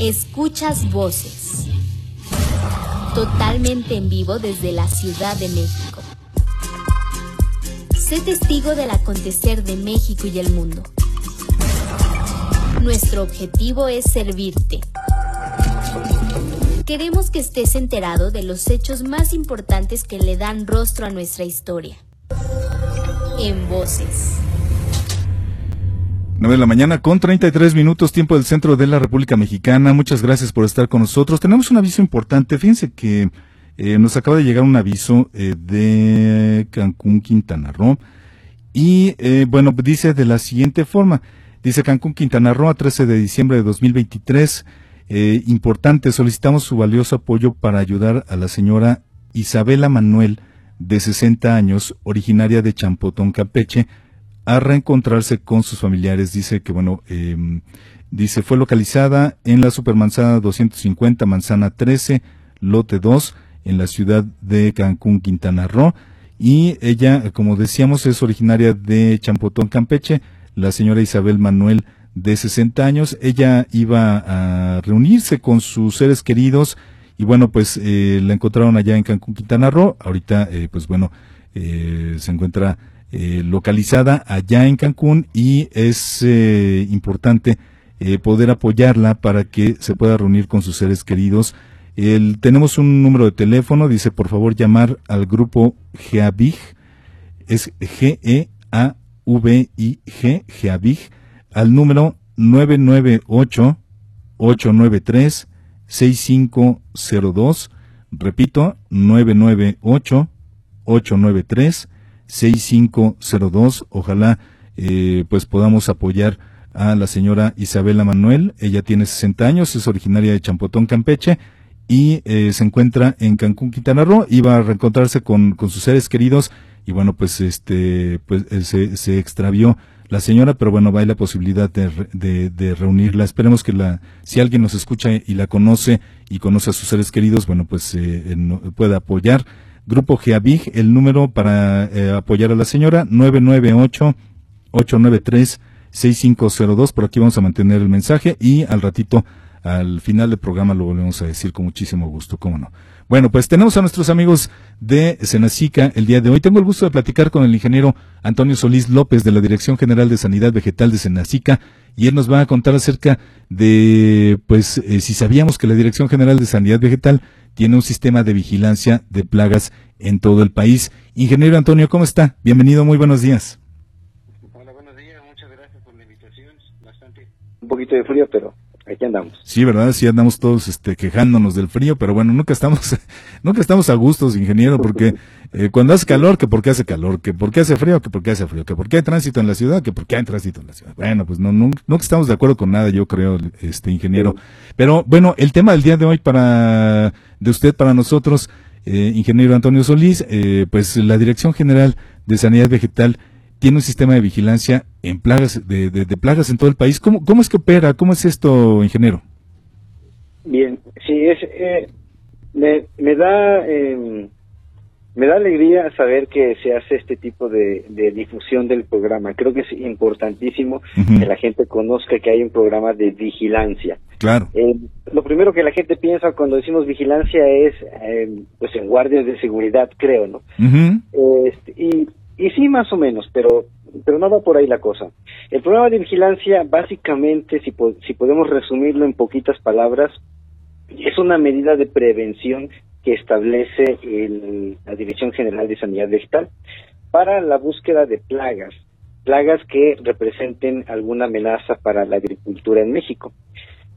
Escuchas voces. Totalmente en vivo desde la Ciudad de México. Sé testigo del acontecer de México y el mundo. Nuestro objetivo es servirte. Queremos que estés enterado de los hechos más importantes que le dan rostro a nuestra historia. En voces. 9 de la mañana con 33 minutos tiempo del centro de la República Mexicana. Muchas gracias por estar con nosotros. Tenemos un aviso importante. Fíjense que eh, nos acaba de llegar un aviso eh, de Cancún, Quintana Roo. Y eh, bueno, dice de la siguiente forma. Dice Cancún, Quintana Roo, a 13 de diciembre de 2023. importante, solicitamos su valioso apoyo para ayudar a la señora Isabela Manuel, de 60 años, originaria de Champotón, Campeche, a reencontrarse con sus familiares. Dice que, bueno, em, dice, fue localizada en la Supermanzana 250, Manzana 13, lote 2, en la ciudad de Cancún, Quintana Roo. Y ella, como decíamos, es originaria de Champotón, Campeche, la señora Isabel Manuel, de 60 años. Ella iba a reunirse con sus seres queridos y bueno, pues eh, la encontraron allá en Cancún, Quintana Roo. Ahorita, eh, pues bueno, eh, se encuentra eh, localizada allá en Cancún y es eh, importante eh, poder apoyarla para que se pueda reunir con sus seres queridos. El, tenemos un número de teléfono, dice por favor llamar al grupo GEAVIG, es G-E-A-V-I-G, GEAVIG, al número 998-893-6502, repito, 998-893-6502. 6502. Ojalá eh, pues podamos apoyar a la señora Isabela Manuel. Ella tiene 60 años, es originaria de Champotón, Campeche y eh, se encuentra en Cancún, Quintana Roo. Iba a reencontrarse con, con sus seres queridos y bueno, pues este pues eh, se, se extravió la señora, pero bueno, va a la posibilidad de, de, de, reunirla. Esperemos que la, si alguien nos escucha y la conoce y conoce a sus seres queridos, bueno, pues eh, pueda apoyar. Grupo GEAVIG, el número para eh, apoyar a la señora, 998-893-6502. Por aquí vamos a mantener el mensaje y al ratito, al final del programa, lo volvemos a decir con muchísimo gusto, cómo no. Bueno, pues tenemos a nuestros amigos de Senacica el día de hoy. Tengo el gusto de platicar con el ingeniero Antonio Solís López de la Dirección General de Sanidad Vegetal de Senacica y él nos va a contar acerca de, pues, eh, si sabíamos que la Dirección General de Sanidad Vegetal tiene un sistema de vigilancia de plagas en todo el país. Ingeniero Antonio, ¿cómo está? Bienvenido, muy buenos días. Hola, buenos días, muchas gracias por la invitación. Bastante, un poquito de frío, pero aquí andamos. Sí, verdad, sí andamos todos este, quejándonos del frío, pero bueno, nunca estamos, nunca estamos a gustos, ingeniero, porque eh, cuando hace calor, que porque hace calor, que porque hace frío, que porque hace frío, que porque hay tránsito en la ciudad, que porque hay tránsito en la ciudad. Bueno, pues no, nunca, estamos de acuerdo con nada, yo creo, este ingeniero. Pero bueno, el tema del día de hoy para de usted, para nosotros, eh, ingeniero Antonio Solís, eh, pues la Dirección General de Sanidad Vegetal tiene un sistema de vigilancia en plagas, de, de, plagas en todo el país. ¿Cómo, ¿Cómo es que opera? ¿Cómo es esto, ingeniero? Bien, sí, es, eh, me, me da eh, me da alegría saber que se hace este tipo de, de difusión del programa. Creo que es importantísimo que la gente conozca que hay un programa de vigilancia. Claro. Eh, lo primero que la gente piensa cuando decimos vigilancia es, eh, pues, en guardias de seguridad, creo, ¿no? este, y y sí, más o menos, pero pero no va por ahí la cosa. El programa de vigilancia, básicamente, si, si podemos resumirlo en poquitas palabras, es una medida de prevención que establece el, la Dirección General de Sanidad Vegetal para la búsqueda de plagas, plagas que representen alguna amenaza para la agricultura en México.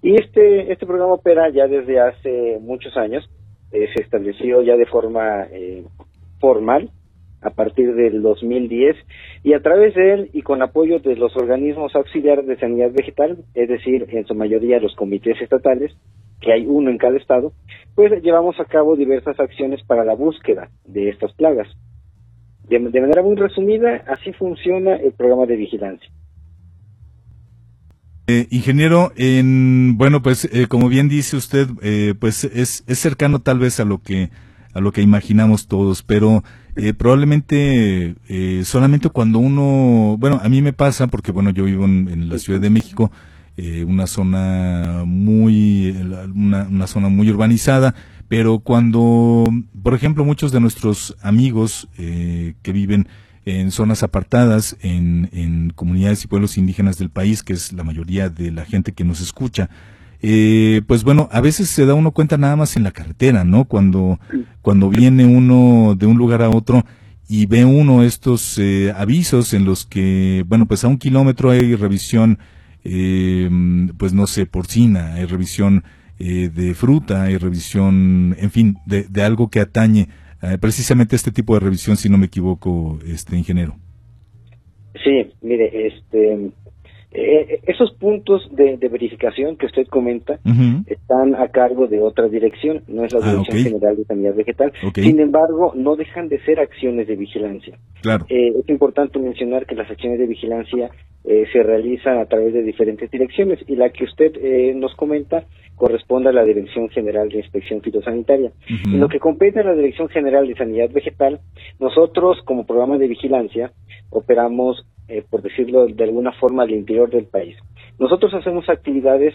Y este, este programa opera ya desde hace muchos años, eh, se estableció ya de forma eh, formal a partir del 2010 y a través de él y con apoyo de los organismos auxiliares de sanidad vegetal, es decir, en su mayoría los comités estatales, que hay uno en cada estado, pues llevamos a cabo diversas acciones para la búsqueda de estas plagas. De, manera muy resumida, así funciona el programa de vigilancia. Eh, ingeniero, en, bueno, pues eh, como bien dice usted, eh, pues es, es cercano tal vez a lo que a lo que imaginamos todos, pero eh, probablemente eh, solamente cuando uno, bueno, a mí me pasa, porque bueno, yo vivo en, la Ciudad de México, eh, una zona muy, una, una, zona muy urbanizada, pero cuando, por ejemplo, muchos de nuestros amigos eh, que viven en zonas apartadas, en, en comunidades y pueblos indígenas del país, que es la mayoría de la gente que nos escucha, eh, pues bueno, a veces se da uno cuenta nada más en la carretera, ¿no? Cuando, cuando viene uno de un lugar a otro y ve uno estos eh, avisos en los que, bueno, pues a un kilómetro hay revisión, eh, pues no sé, porcina, hay revisión eh, de fruta, hay revisión, en fin, de, de algo que atañe precisamente este tipo de revisión, si no me equivoco, este ingeniero. Sí, mire, este, eh, esos puntos de, verificación que usted comenta están a cargo de otra dirección, no es la ah, Dirección General de Sanidad Vegetal. Sin embargo, no dejan de ser acciones de vigilancia. Claro. Eh, es importante mencionar que las acciones de vigilancia eh, se realizan a través de diferentes direcciones y la que usted eh, nos comenta corresponde a la Dirección General de Inspección Fitosanitaria. En lo que compete a la Dirección General de Sanidad Vegetal, nosotros como programa de vigilancia operamos eh, por decirlo de alguna forma, al interior del país. Nosotros hacemos actividades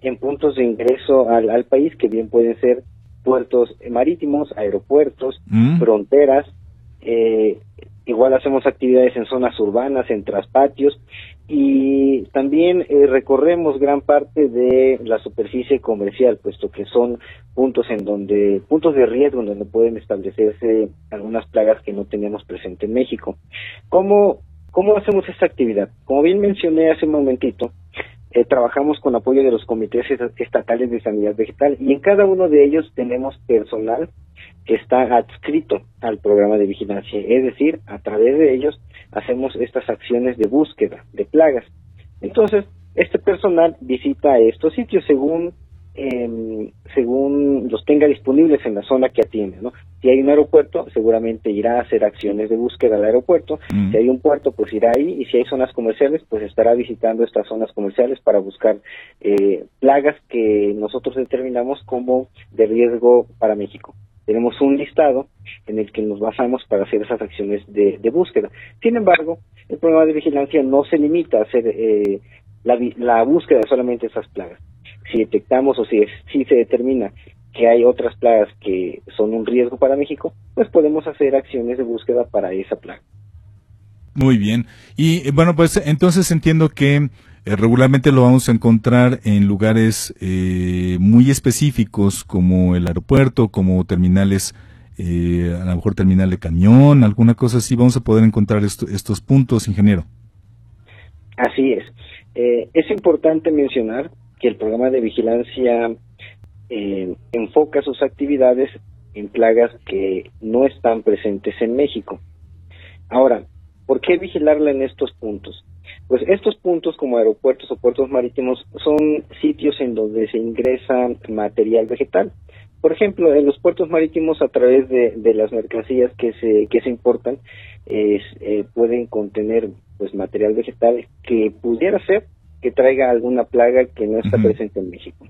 en puntos de ingreso al, país que bien pueden ser puertos marítimos, aeropuertos, mm. fronteras, eh, igual hacemos actividades en zonas urbanas, en traspatios y también eh, recorremos gran parte de la superficie comercial, puesto que son puntos en donde, puntos de riesgo en donde pueden establecerse algunas plagas que no teníamos presente en México. ¿Cómo ¿Cómo hacemos esta actividad? Como bien mencioné hace un momentito, eh, trabajamos con apoyo de los comités estatales de sanidad vegetal y en cada uno de ellos tenemos personal que está adscrito al programa de vigilancia, es decir, a través de ellos hacemos estas acciones de búsqueda de plagas. Entonces, este personal visita estos sitios según eh, según los tenga disponibles en la zona que atiende, ¿no? Si hay un aeropuerto, seguramente irá a hacer acciones de búsqueda al aeropuerto. Si hay un puerto, pues irá ahí. Y si hay zonas comerciales, pues estará visitando estas zonas comerciales para buscar eh, plagas que nosotros determinamos como de riesgo para México. Tenemos un listado en el que nos basamos para hacer esas acciones de, búsqueda. Sin embargo, el programa de vigilancia no se limita a hacer eh, la, la búsqueda de solamente esas plagas si detectamos o si, si se determina que hay otras plagas que son un riesgo para México, pues podemos hacer acciones de búsqueda para esa plaga. Muy bien. Y eh, bueno, pues entonces entiendo que eh, regularmente lo vamos a encontrar en lugares eh, muy específicos como el aeropuerto, como terminales, a lo mejor terminal de camión, alguna cosa así. Vamos a poder encontrar estos puntos, ingeniero. Así es. es importante mencionar que el programa de vigilancia eh, enfoca sus actividades en plagas que no están presentes en México. Ahora, ¿por qué vigilarla en estos puntos? Pues estos puntos como aeropuertos o puertos marítimos son sitios en donde se ingresa material vegetal. Por ejemplo, en los puertos marítimos a través de, las mercancías que se, que se importan eh, pueden contener pues material vegetal que pudiera ser que traiga alguna plaga que no está presente en México.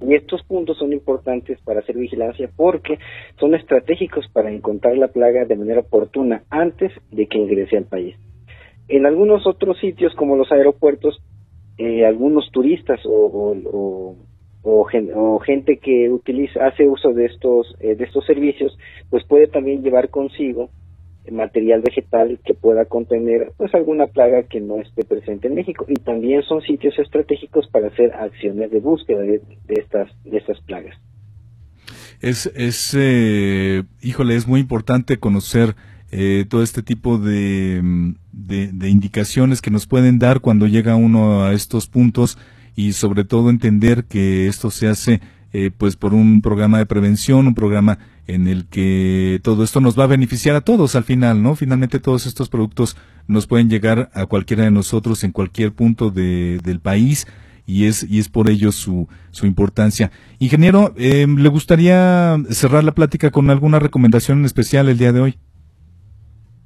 Y estos puntos son importantes para hacer vigilancia porque son estratégicos para encontrar la plaga de manera oportuna antes de que ingrese al país. En algunos otros sitios como los aeropuertos, eh, algunos turistas o, o, gente que utiliza hace uso de estos eh, de estos servicios, pues puede también llevar consigo material vegetal que pueda contener pues alguna plaga que no esté presente en México y también son sitios estratégicos para hacer acciones de búsqueda de, estas de estas plagas. Es es eh, híjole es muy importante conocer eh, todo este tipo de, de, indicaciones que nos pueden dar cuando llega uno a estos puntos y sobre todo entender que esto se hace eh, pues por un programa de prevención, un programa en el que todo esto nos va a beneficiar a todos al final, ¿no? Finalmente todos estos productos nos pueden llegar a cualquiera de nosotros en cualquier punto de, del país y es, y es por ello su, su importancia. Ingeniero, eh, ¿le gustaría cerrar la plática con alguna recomendación en especial el día de hoy?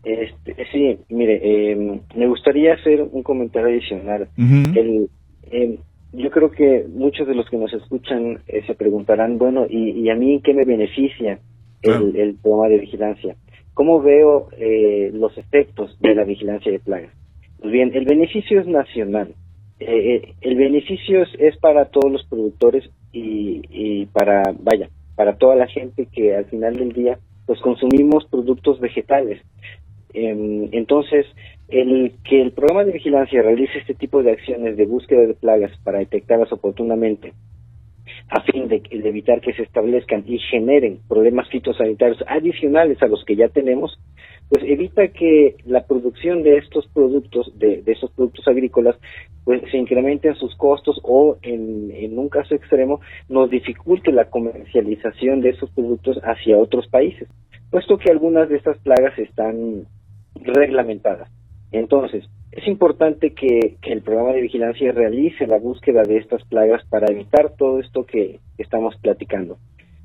Este, sí, mire, eh, me gustaría hacer un comentario adicional. el, eh, yo creo que muchos de los que nos escuchan eh, se preguntarán, bueno, ¿y, ¿y, a mí qué me beneficia el, el programa de vigilancia? ¿Cómo veo eh, los efectos de la vigilancia de plagas? Pues bien, el beneficio es nacional. eh, el beneficio es, para todos los productores y, y, para, vaya, para toda la gente que al final del día pues consumimos productos vegetales. Em, entonces, el que el programa de vigilancia realice este tipo de acciones de búsqueda de plagas para detectarlas oportunamente, a fin de, evitar que se establezcan y generen problemas fitosanitarios adicionales a los que ya tenemos, pues evita que la producción de estos productos, de, de esos productos agrícolas, pues se incrementen sus costos o en, en un caso extremo nos dificulte la comercialización de esos productos hacia otros países, puesto que algunas de estas plagas están reglamentadas. Entonces, es importante que, el programa de vigilancia realice la búsqueda de estas plagas para evitar todo esto que estamos platicando.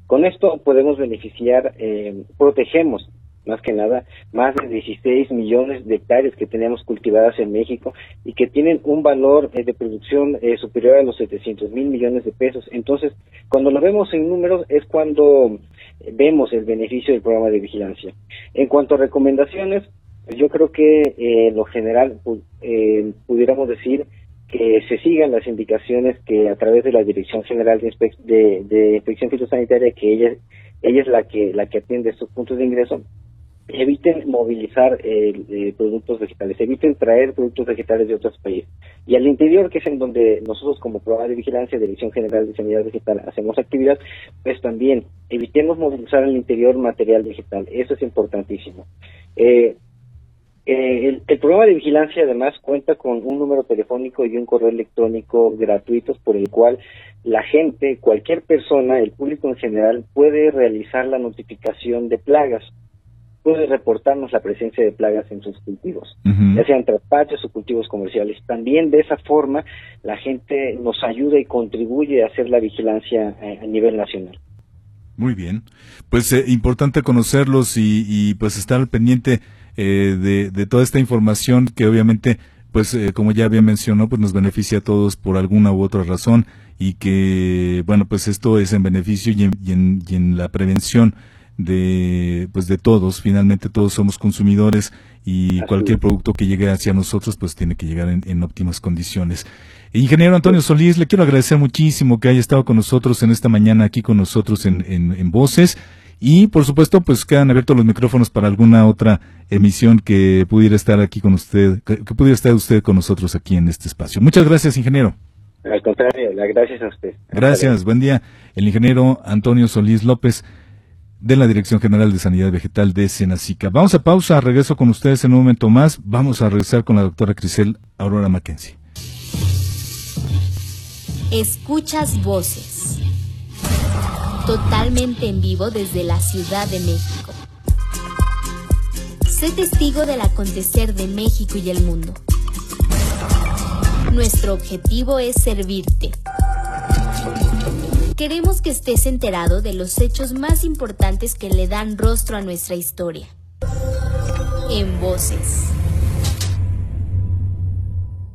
Con esto podemos beneficiar, eh, protegemos más que nada más de 16 millones de hectáreas que tenemos cultivadas en México y que tienen un valor eh, de producción eh, superior a los 700 mil millones de pesos. Entonces, cuando lo vemos en números es cuando vemos el beneficio del programa de vigilancia. En cuanto a recomendaciones, yo creo que eh, en lo general eh, pudiéramos decir que se sigan las indicaciones que a través de la Dirección General de, de, Inspección Fitosanitaria, que ella, ella es la que, la que atiende estos puntos de ingreso, eviten movilizar eh, productos vegetales, eviten traer productos vegetales de otros países. Y al interior, que es en donde nosotros como programa de vigilancia, Dirección General de Sanidad Vegetal, hacemos actividad, pues también evitemos movilizar al interior material vegetal. Eso es importantísimo. Eh, eh, el, programa de vigilancia además cuenta con un número telefónico y un correo electrónico gratuitos por el cual la gente, cualquier persona, el público en general, puede realizar la notificación de plagas, puede reportarnos la presencia de plagas en sus cultivos, ya sean traspachos o cultivos comerciales. También de esa forma la gente nos ayuda y contribuye a hacer la vigilancia eh, a, nivel nacional. Muy bien, pues eh, importante conocerlos y, y pues estar al pendiente eh, de, de, toda esta información que obviamente, pues eh, como ya había mencionado, pues nos beneficia a todos por alguna u otra razón y que, bueno, pues esto es en beneficio y en, y en, la prevención de pues de todos. Finalmente todos somos consumidores y cualquier producto que llegue hacia nosotros pues tiene que llegar en, en, óptimas condiciones. Ingeniero Antonio Solís le quiero agradecer muchísimo que haya estado con nosotros en esta mañana aquí con nosotros en, en, en voces y por supuesto, pues quedan abiertos los micrófonos para alguna otra emisión que pudiera estar aquí con usted, que, pudiera estar usted con nosotros aquí en este espacio. Muchas gracias, ingeniero. Al contrario, gracias a usted. Gracias, buen día. El ingeniero Antonio Solís López de la Dirección General de Sanidad Vegetal de Senacica. Vamos a pausa, regreso con ustedes en un momento más. Vamos a regresar con la doctora Crisel Aurora Mackenzie. Escuchas voces totalmente en vivo desde la Ciudad de México. Sé testigo del acontecer de México y el mundo. Nuestro objetivo es servirte. Queremos que estés enterado de los hechos más importantes que le dan rostro a nuestra historia. En voces.